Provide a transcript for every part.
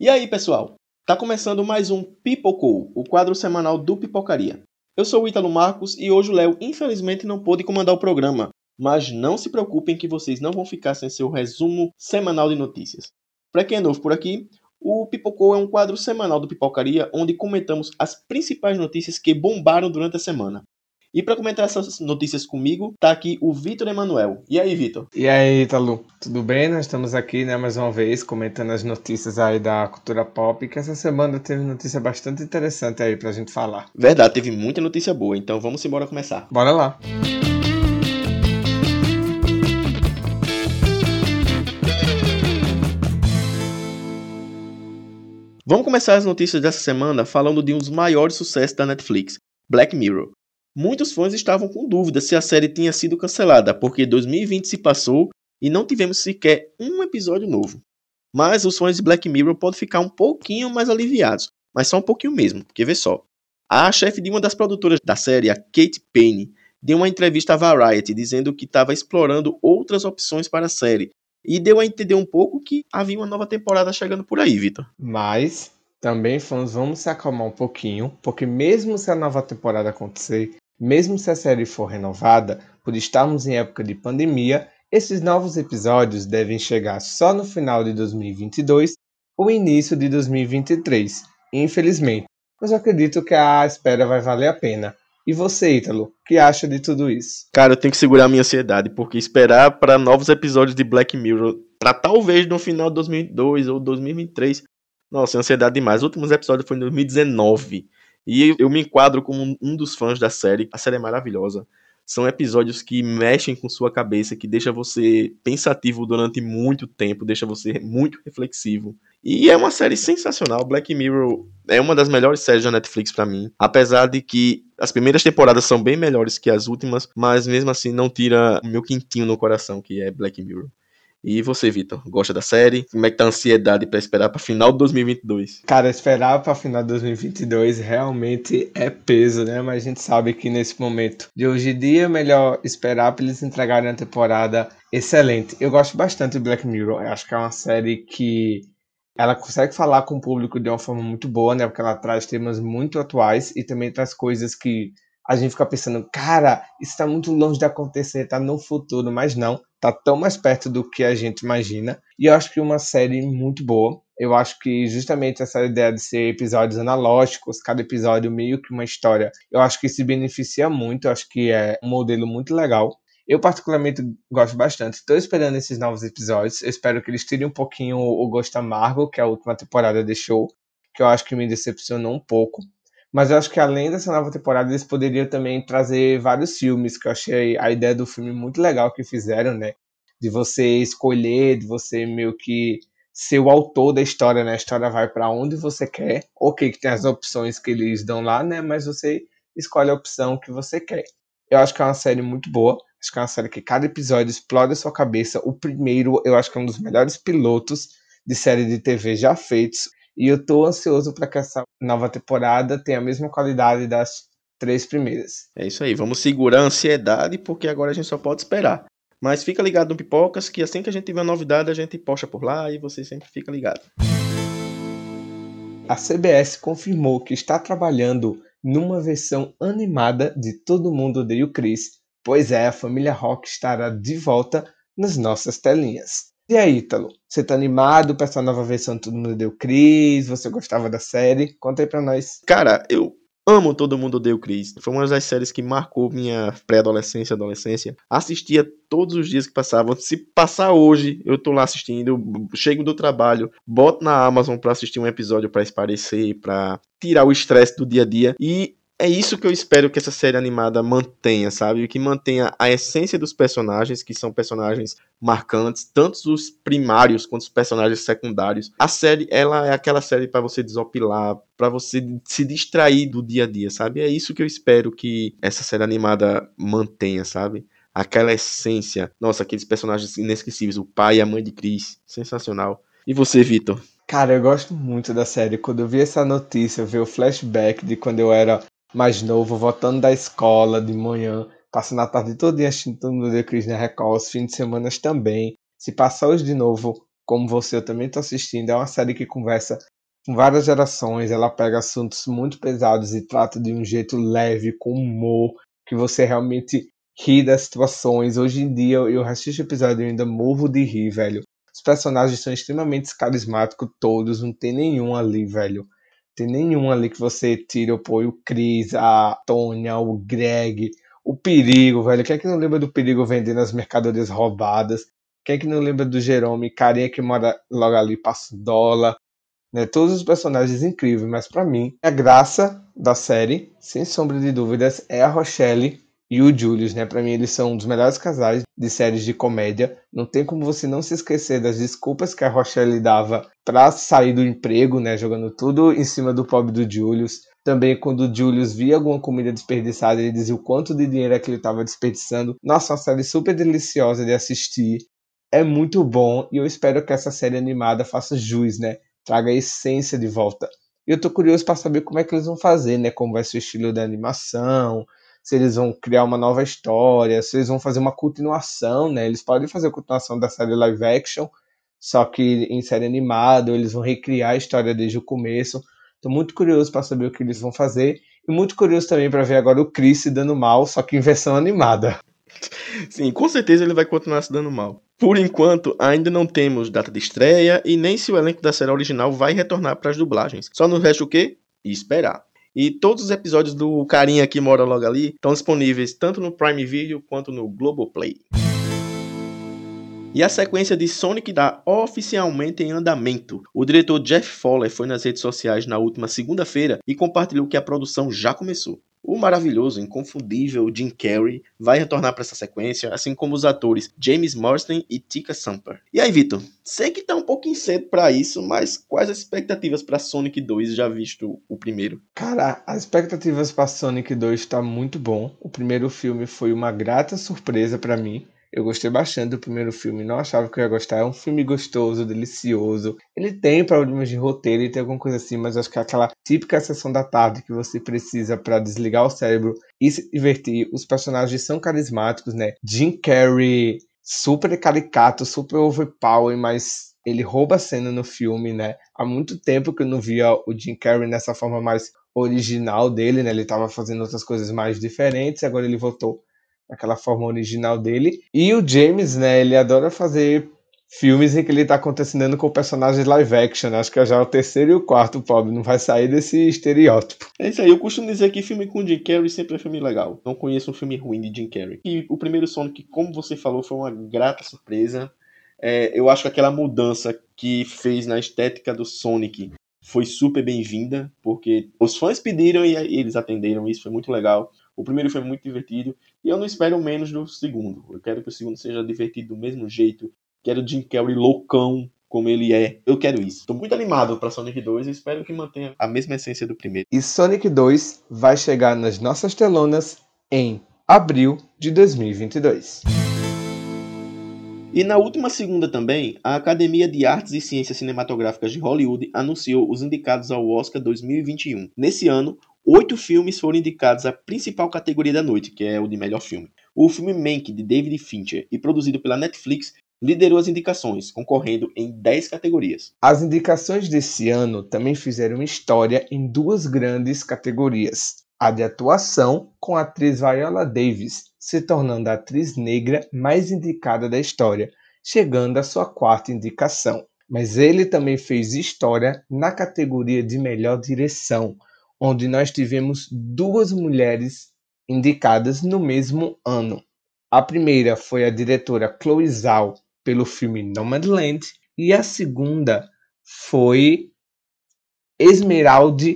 E aí, pessoal? Tá começando mais um Pipocou, o quadro semanal do Pipocaria. Eu sou o Ítalo Marcos e hoje o Léo infelizmente não pôde comandar o programa, mas não se preocupem que vocês não vão ficar sem seu resumo semanal de notícias. Para quem é novo por aqui, o Pipocou é um quadro semanal do Pipocaria onde comentamos as principais notícias que bombaram durante a semana. E para comentar essas notícias comigo, tá aqui o Vitor Emanuel. E aí, Vitor? E aí, Ítalo? Tudo bem? Nós estamos aqui, né, mais uma vez, comentando as notícias aí da cultura pop, que essa semana teve notícia bastante interessante aí pra gente falar. Verdade, teve muita notícia boa, então vamos embora começar. Bora lá. Vamos começar as notícias dessa semana falando de um dos maiores sucessos da Netflix, Black Mirror. Muitos fãs estavam com dúvida se a série tinha sido cancelada, porque 2020 se passou e não tivemos sequer um episódio novo. Mas os fãs de Black Mirror podem ficar um pouquinho mais aliviados, mas só um pouquinho mesmo, porque vê só. A chefe de uma das produtoras da série, a Kate Payne, deu uma entrevista à Variety dizendo que estava explorando outras opções para a série e deu a entender um pouco que havia uma nova temporada chegando por aí, Vitor. Mas também fãs, vamos se acalmar um pouquinho, porque mesmo se a nova temporada acontecer, mesmo se a série for renovada, por estarmos em época de pandemia, esses novos episódios devem chegar só no final de 2022 ou início de 2023, infelizmente. Mas eu acredito que a espera vai valer a pena. E você, Ítalo, que acha de tudo isso? Cara, eu tenho que segurar minha ansiedade, porque esperar para novos episódios de Black Mirror, para talvez no final de 2002 ou 2023, nossa, ansiedade demais. Os últimos episódios foi em 2019. E eu me enquadro como um dos fãs da série. A série é maravilhosa. São episódios que mexem com sua cabeça, que deixa você pensativo durante muito tempo, deixa você muito reflexivo. E é uma série sensacional. Black Mirror é uma das melhores séries da Netflix para mim. Apesar de que as primeiras temporadas são bem melhores que as últimas, mas mesmo assim não tira o meu quintinho no coração, que é Black Mirror. E você, Vitor, gosta da série? Como é que tá a ansiedade para esperar para final de 2022? Cara, esperar para final de 2022 realmente é peso, né? Mas a gente sabe que nesse momento de hoje em dia é melhor esperar para eles entregarem a temporada excelente. Eu gosto bastante de Black Mirror. Eu acho que é uma série que ela consegue falar com o público de uma forma muito boa, né? Porque ela traz temas muito atuais e também traz coisas que a gente fica pensando, cara, isso está muito longe de acontecer, tá no futuro, mas não, tá tão mais perto do que a gente imagina. E eu acho que uma série muito boa. Eu acho que justamente essa ideia de ser episódios analógicos, cada episódio meio que uma história, eu acho que se beneficia muito, eu acho que é um modelo muito legal. Eu particularmente gosto bastante. Estou esperando esses novos episódios. Eu espero que eles tirem um pouquinho o gosto amargo que a última temporada deixou, que eu acho que me decepcionou um pouco. Mas eu acho que além dessa nova temporada, eles poderiam também trazer vários filmes, que eu achei a ideia do filme muito legal que fizeram, né? De você escolher, de você meio que ser o autor da história, né? A história vai para onde você quer. Ok, que tem as opções que eles dão lá, né? Mas você escolhe a opção que você quer. Eu acho que é uma série muito boa. Acho que é uma série que cada episódio explode a sua cabeça. O primeiro, eu acho que é um dos melhores pilotos de série de TV já feitos. E eu tô ansioso para que essa nova temporada tenha a mesma qualidade das três primeiras. É isso aí, vamos segurar a ansiedade porque agora a gente só pode esperar. Mas fica ligado no Pipocas que assim que a gente tiver novidade a gente posta por lá e você sempre fica ligado. A CBS confirmou que está trabalhando numa versão animada de Todo Mundo Odeia o Chris, pois é, a família Rock estará de volta nas nossas telinhas. E aí, Ítalo? Você tá animado pra essa nova versão do Todo Mundo Deu Cris? Você gostava da série? Conta aí pra nós. Cara, eu amo Todo Mundo Deu Cris. Foi uma das séries que marcou minha pré-adolescência, adolescência. Assistia todos os dias que passavam. Se passar hoje, eu tô lá assistindo. Chego do trabalho, boto na Amazon pra assistir um episódio para esparecer, pra tirar o estresse do dia a dia. E é isso que eu espero que essa série animada mantenha, sabe? Que mantenha a essência dos personagens, que são personagens marcantes, tanto os primários quanto os personagens secundários. A série, ela é aquela série para você desopilar, para você se distrair do dia a dia, sabe? É isso que eu espero que essa série animada mantenha, sabe? Aquela essência. Nossa, aqueles personagens inesquecíveis, o pai e a mãe de Chris, sensacional. E você, Vitor? Cara, eu gosto muito da série. Quando eu vi essa notícia, ver o flashback de quando eu era mais novo, voltando da escola de manhã, passando a tarde todo dia assistindo todo mundo de Cris na Record, os fins de semana também. Se passar hoje de novo, como você, eu também tô assistindo. É uma série que conversa com várias gerações, ela pega assuntos muito pesados e trata de um jeito leve, com humor, que você realmente ri das situações. Hoje em dia, eu assisto o episódio e ainda morro de rir, velho. Os personagens são extremamente carismáticos, todos, não tem nenhum ali, velho. Tem nenhum ali que você tira, pô, o Chris, a Tônia, o Greg, o Perigo, velho. Quem é que não lembra do Perigo vendendo as mercadorias roubadas? Quem é que não lembra do Jerome, carinha que mora logo ali, passa dólar? Né? Todos os personagens incríveis, mas para mim, a graça da série, sem sombra de dúvidas, é a Rochelle e o Julius, né? Para mim eles são um dos melhores casais de séries de comédia. Não tem como você não se esquecer das desculpas que a Rochelle dava para sair do emprego, né? Jogando tudo em cima do pobre do Julius. Também quando o Julius via alguma comida desperdiçada, ele dizia o quanto de dinheiro é que ele estava desperdiçando. Nossa, uma série super deliciosa de assistir. É muito bom e eu espero que essa série animada faça jus, né? Traga a essência de volta. E eu tô curioso para saber como é que eles vão fazer, né? Como vai ser o estilo da animação, se eles vão criar uma nova história, se eles vão fazer uma continuação, né? Eles podem fazer a continuação da série live action, só que em série animada, eles vão recriar a história desde o começo. Estou muito curioso para saber o que eles vão fazer e muito curioso também para ver agora o Chris se dando mal, só que em versão animada. Sim, com certeza ele vai continuar se dando mal. Por enquanto, ainda não temos data de estreia e nem se o elenco da série original vai retornar para as dublagens. Só nos resta o quê? Esperar. E todos os episódios do carinha que mora logo ali estão disponíveis tanto no Prime Video quanto no Globoplay. E a sequência de Sonic está oficialmente em andamento. O diretor Jeff Fowler foi nas redes sociais na última segunda-feira e compartilhou que a produção já começou. O maravilhoso, inconfundível Jim Carrey vai retornar para essa sequência, assim como os atores James Marsden e Tika Samper. E aí, Vitor? Sei que tá um pouquinho cedo para isso, mas quais as expectativas para Sonic 2 já visto o primeiro? Cara, as expectativas para Sonic 2 tá muito bom. O primeiro filme foi uma grata surpresa para mim. Eu gostei bastante do primeiro filme, não achava que eu ia gostar. É um filme gostoso, delicioso. Ele tem problemas de roteiro, ele tem alguma coisa assim, mas acho que é aquela típica sessão da tarde que você precisa para desligar o cérebro e se divertir. Os personagens são carismáticos, né? Jim Carrey, super caricato, super overpower, mas ele rouba a cena no filme, né? Há muito tempo que eu não via o Jim Carrey nessa forma mais original dele, né? Ele estava fazendo outras coisas mais diferentes, agora ele voltou aquela forma original dele. E o James, né, ele adora fazer filmes em que ele tá acontecendo com personagens live action. Acho que já é o terceiro e o quarto, pobre. Não vai sair desse estereótipo. É isso aí. Eu costumo dizer que filme com Jim Carrey sempre é filme legal. Não conheço um filme ruim de Jim Carrey. E o primeiro Sonic, como você falou, foi uma grata surpresa. É, eu acho que aquela mudança que fez na estética do Sonic foi super bem-vinda, porque os fãs pediram e eles atenderam. Isso foi muito legal. O primeiro foi muito divertido e eu não espero menos do segundo. Eu quero que o segundo seja divertido do mesmo jeito. Quero Jim Carrey loucão como ele é. Eu quero isso. Estou muito animado para Sonic 2 e espero que mantenha a mesma essência do primeiro. E Sonic 2 vai chegar nas nossas telonas em abril de 2022. E na última segunda também, a Academia de Artes e Ciências Cinematográficas de Hollywood anunciou os indicados ao Oscar 2021. Nesse ano, Oito filmes foram indicados à principal categoria da noite, que é o de melhor filme. O filme Mank, de David Fincher, e produzido pela Netflix, liderou as indicações, concorrendo em 10 categorias. As indicações desse ano também fizeram história em duas grandes categorias. A de atuação, com a atriz Viola Davis, se tornando a atriz negra mais indicada da história, chegando à sua quarta indicação. Mas ele também fez história na categoria de melhor direção, onde nós tivemos duas mulheres indicadas no mesmo ano. A primeira foi a diretora Chloe Zhao pelo filme Nomadland e a segunda foi Esmeralda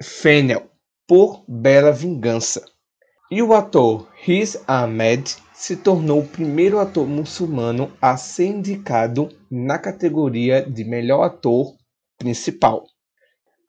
Fennel por Bela Vingança. E o ator Riz Ahmed se tornou o primeiro ator muçulmano a ser indicado na categoria de melhor ator principal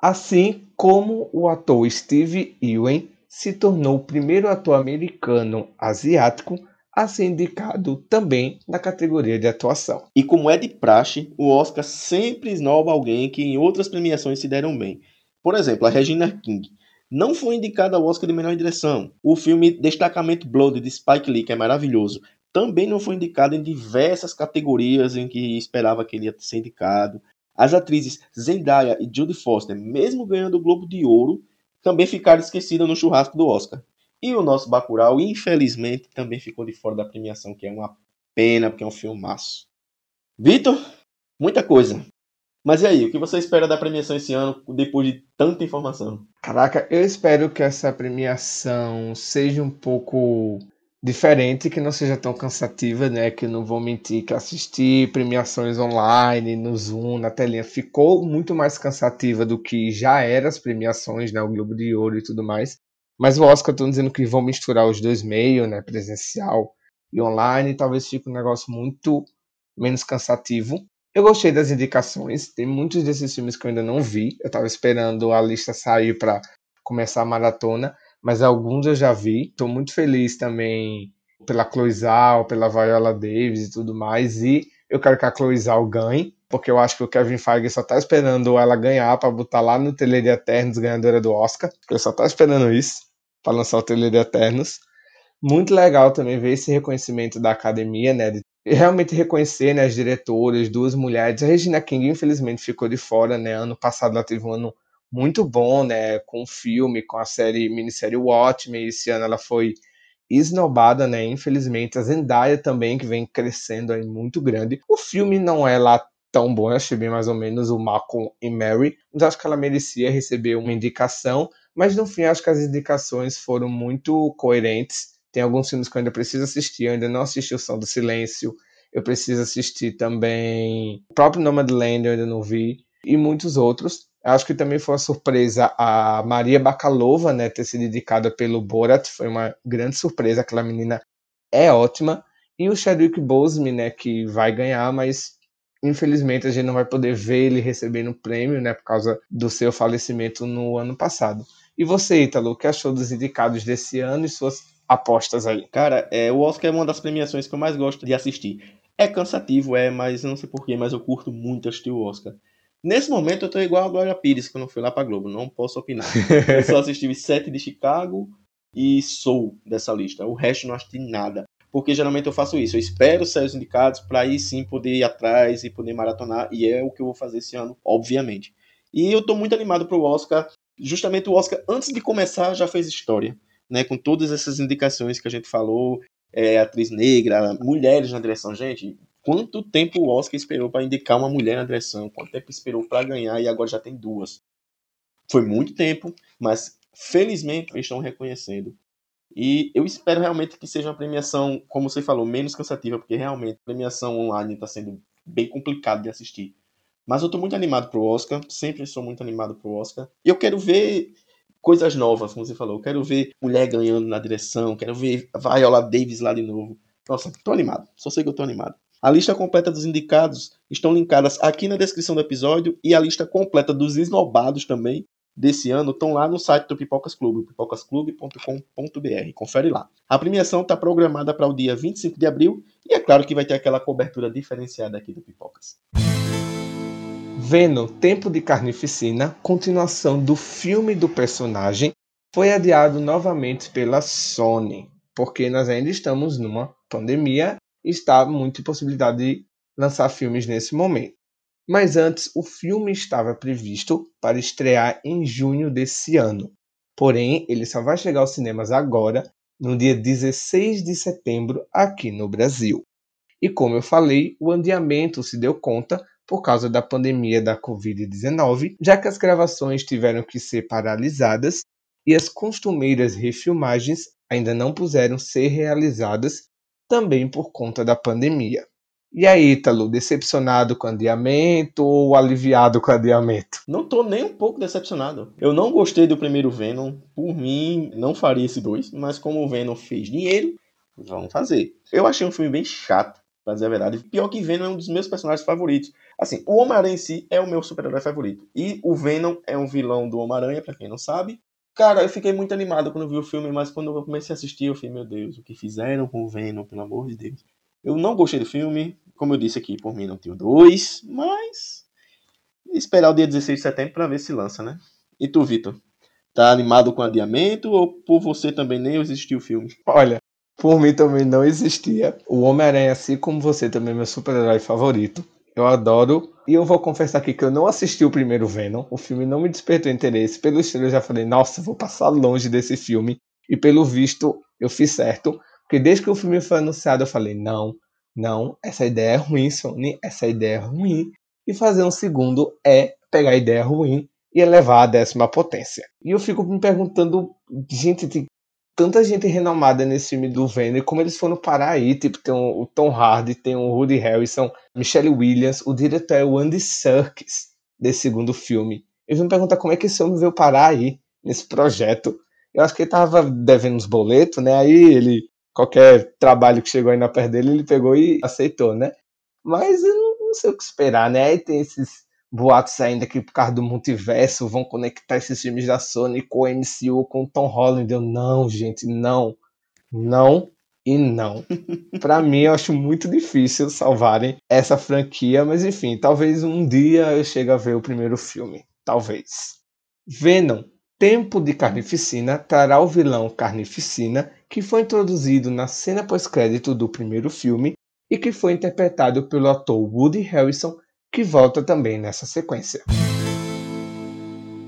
assim como o ator Steve Ewen se tornou o primeiro ator americano asiático a ser indicado também na categoria de atuação. E como é de praxe, o Oscar sempre esnoba alguém que em outras premiações se deram bem. Por exemplo, a Regina King não foi indicada ao Oscar de melhor direção. O filme Destacamento Blood de Spike Lee, que é maravilhoso, também não foi indicado em diversas categorias em que esperava que ele ia ser indicado. As atrizes Zendaya e Judy Foster, mesmo ganhando o Globo de Ouro, também ficaram esquecidas no churrasco do Oscar. E o nosso Bacurau, infelizmente, também ficou de fora da premiação, que é uma pena, porque é um filmaço. Vitor, muita coisa. Mas e aí, o que você espera da premiação esse ano, depois de tanta informação? Caraca, eu espero que essa premiação seja um pouco diferente, que não seja tão cansativa, né? Que não vou mentir que assistir premiações online, no Zoom, na telinha, ficou muito mais cansativa do que já eram as premiações, né? O Globo de Ouro e tudo mais. Mas o Oscar estão dizendo que vão misturar os dois meios, né? Presencial e online, talvez fique um negócio muito menos cansativo. Eu gostei das indicações, tem muitos desses filmes que eu ainda não vi. Eu estava esperando a lista sair para começar a maratona, mas alguns eu já vi. Estou muito feliz também pela Chloe Zhao, pela Viola Davis e tudo mais. E eu quero que a Chloe Zhao ganhe, porque eu acho que o Kevin Feige só está esperando ela ganhar para botar lá no Tele de Eternos, ganhadora do Oscar. Ele só está esperando isso para lançar o Tele de Eternos. Muito legal também ver esse reconhecimento da academia, né, de realmente reconhecer né, as diretoras, duas mulheres. A Regina King, infelizmente, ficou de fora, né? Ano passado ela teve um ano muito bom, né? Com o filme, com a série, minissérie Watchmen. Esse ano ela foi esnobada, né? Infelizmente. A Zendaya também, que vem crescendo aí muito grande. O filme não é lá tão bom, eu achei bem mais ou menos o Malcolm e Mary, mas acho que ela merecia receber uma indicação. Mas no fim, acho que as indicações foram muito coerentes tem alguns filmes que eu ainda preciso assistir, eu ainda não assisti O Som do Silêncio, eu preciso assistir também o próprio Nomadland, eu ainda não vi, e muitos outros. Acho que também foi uma surpresa a Maria Bakalova, né, ter sido indicada pelo Borat, foi uma grande surpresa, aquela menina é ótima. E o Chadwick Boseman, né, que vai ganhar, mas infelizmente a gente não vai poder ver ele recebendo o prêmio, né, por causa do seu falecimento no ano passado. E você, Ítalo, o que achou dos indicados desse ano e suas apostas aí? Cara, é, o Oscar é uma das premiações que eu mais gosto de assistir. É cansativo, é, mas não sei porquê, mas eu curto muito assistir o Oscar. Nesse momento eu tô igual a Glória Pires, que eu não fui lá pra Globo, não posso opinar. eu só assisti Sete de Chicago e Soul dessa lista. O resto não assisti nada. Porque geralmente eu faço isso, eu espero sair os indicados para aí sim poder ir atrás e poder maratonar, e é o que eu vou fazer esse ano, obviamente. E eu tô muito animado pro Oscar. Justamente o Oscar, antes de começar, já fez história né, com todas essas indicações que a gente falou, é, atriz negra, mulheres na direção. Gente, quanto tempo o Oscar esperou para indicar uma mulher na direção? Quanto tempo esperou para ganhar e agora já tem duas? Foi muito tempo, mas felizmente eles estão reconhecendo. E eu espero realmente que seja uma premiação, como você falou, menos cansativa, porque realmente a premiação online está sendo bem complicado de assistir. Mas eu estou muito animado pro Oscar, sempre sou muito animado pro Oscar. E eu quero ver coisas novas, como você falou. Quero ver mulher ganhando na direção, quero ver Viola Davis lá de novo. Nossa, tô animado. Só sei que eu animado. A lista completa dos indicados estão linkadas aqui na descrição do episódio e a lista completa dos esnobados também desse ano estão lá no site do Pipocas Clube, pipocasclube.com.br. Confere lá. A premiação está programada para o dia 25 de abril e é claro que vai ter aquela cobertura diferenciada aqui do Pipocas. Venom, Tempo de Carnificina, continuação do filme do personagem, foi adiado novamente pela Sony, porque nós ainda estamos numa pandemia está muita possibilidade de lançar filmes nesse momento. Mas antes, o filme estava previsto para estrear em junho desse ano. Porém, ele só vai chegar aos cinemas agora, no dia 16 de setembro, aqui no Brasil. E como eu falei, o adiamento se deu conta por causa da pandemia da Covid-19, já que as gravações tiveram que ser paralisadas e as costumeiras refilmagens ainda não puderam ser realizadas também por conta da pandemia. E aí, Ítalo, decepcionado com o adiamento ou aliviado com o adiamento? Não tô nem um pouco decepcionado. Eu não gostei do primeiro Venom. Por mim, não faria esse dois, mas como o Venom fez dinheiro, vamos fazer. Eu achei um filme bem chato, pra dizer a verdade. Pior que Venom é um dos meus personagens favoritos. Assim, o Homem-Aranha em si é o meu super-herói favorito. E o Venom é um vilão do Homem-Aranha, pra quem não sabe. Cara, eu fiquei muito animado quando vi o filme, mas quando eu comecei a assistir, eu falei, meu Deus, o que fizeram com o Venom, pelo amor de Deus. Eu não gostei do filme, como eu disse aqui, por mim não tenho dois, mas esperar o dia 16 de setembro para ver se lança, né? E tu, Vitor? Tá animado com o adiamento ou por você também nem existir o filme? Olha, Por mim também não existia. O Homem-Aranha, assim como você, também é meu super-herói favorito. Eu adoro. E eu vou confessar aqui que eu não assisti o primeiro Venom. O filme não me despertou interesse. Pelo estilo, eu já falei, nossa, vou passar longe desse filme. E pelo visto, eu fiz certo. Porque desde que o filme foi anunciado, eu falei, não, não, essa ideia é ruim, Sony. Essa ideia é ruim. E fazer um segundo é pegar a ideia ruim e elevar a décima potência. E eu fico me perguntando, gente, tanta gente renomada nesse filme do Venom, como eles foram parar aí, tipo, tem o Tom Hardy, tem o Woody Harrison, Michelle Williams, o diretor é o Andy Serkis, desse segundo filme. Eu me perguntar como é que esse homem veio parar aí, nesse projeto. Eu acho que ele tava devendo uns boletos, né, aí ele, qualquer trabalho que chegou aí na perna dele, ele pegou e aceitou, né. Mas eu não sei o que esperar, né, aí tem esses boatos ainda que por causa do multiverso vão conectar esses filmes da Sony com o MCU, com o Tom Holland. Eu, não, gente, não. Não e não. para mim, eu acho muito difícil salvarem essa franquia, mas enfim, talvez um dia eu chegue a ver o primeiro filme. Talvez. Venom, Tempo de Carnificina, trará o vilão Carnificina, que foi introduzido na cena pós-crédito do primeiro filme e que foi interpretado pelo ator Woody Harrison que volta também nessa sequência.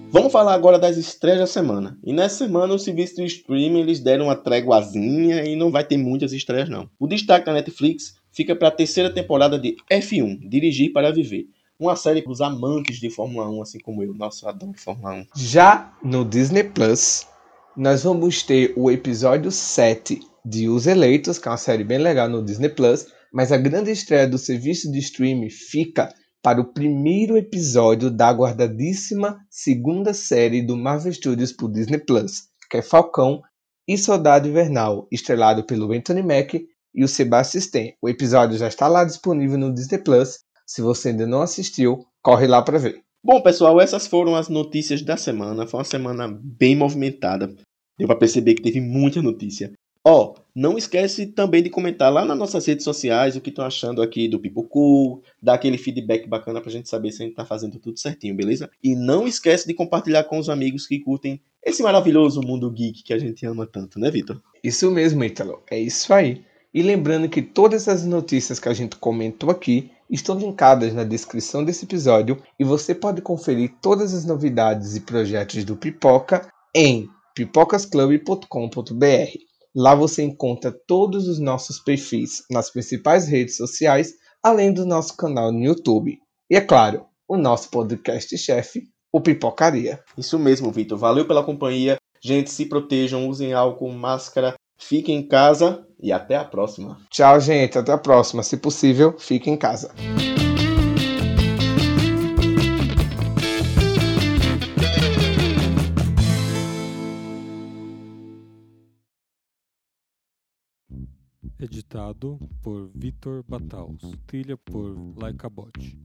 Vamos falar agora das estreias da semana. E nessa semana o serviço do streaming eles deram uma tréguazinha e não vai ter muitas estreias não. O destaque da Netflix fica para a terceira temporada de F1, Dirigir para Viver. Uma série para os amantes de Fórmula 1, assim como eu. Nossa, eu adoro Fórmula 1. Já no Disney Plus, nós vamos ter o episódio 7 de Os Eleitos, que é uma série bem legal no Disney Plus, mas a grande estreia do serviço de streaming fica para o primeiro episódio da aguardadíssima segunda série do Marvel Studios por Disney Plus, que é Falcão e Soldado Invernal, estrelado pelo Anthony Mack e o Sebastian Stan. O episódio já está lá disponível no Disney Plus. Se você ainda não assistiu, corre lá para ver. Bom, pessoal, essas foram as notícias da semana. Foi uma semana bem movimentada. Deu para perceber que teve muita notícia. Ó, oh, não esquece também de comentar lá nas nossas redes sociais o que estão achando aqui do Pipocu, dar aquele feedback bacana pra gente saber se a gente tá fazendo tudo certinho, beleza? E não esquece de compartilhar com os amigos que curtem esse maravilhoso mundo geek que a gente ama tanto, né, Vitor? Isso mesmo, Ítalo. É isso aí. E lembrando que todas as notícias que a gente comentou aqui estão linkadas na descrição desse episódio e você pode conferir todas as novidades e projetos do Pipoca em pipocasclub.com.br. Lá você encontra todos os nossos perfis nas principais redes sociais, além do nosso canal no YouTube. E é claro, o nosso podcast-chefe, o Pipocaria. Isso mesmo, Vitor. Valeu pela companhia. Gente, se protejam, usem álcool, máscara, fiquem em casa e até a próxima. Tchau, gente. Até a próxima. Se possível, fique em casa. Editado por Vitor Bataus. Trilha por Laika Bot.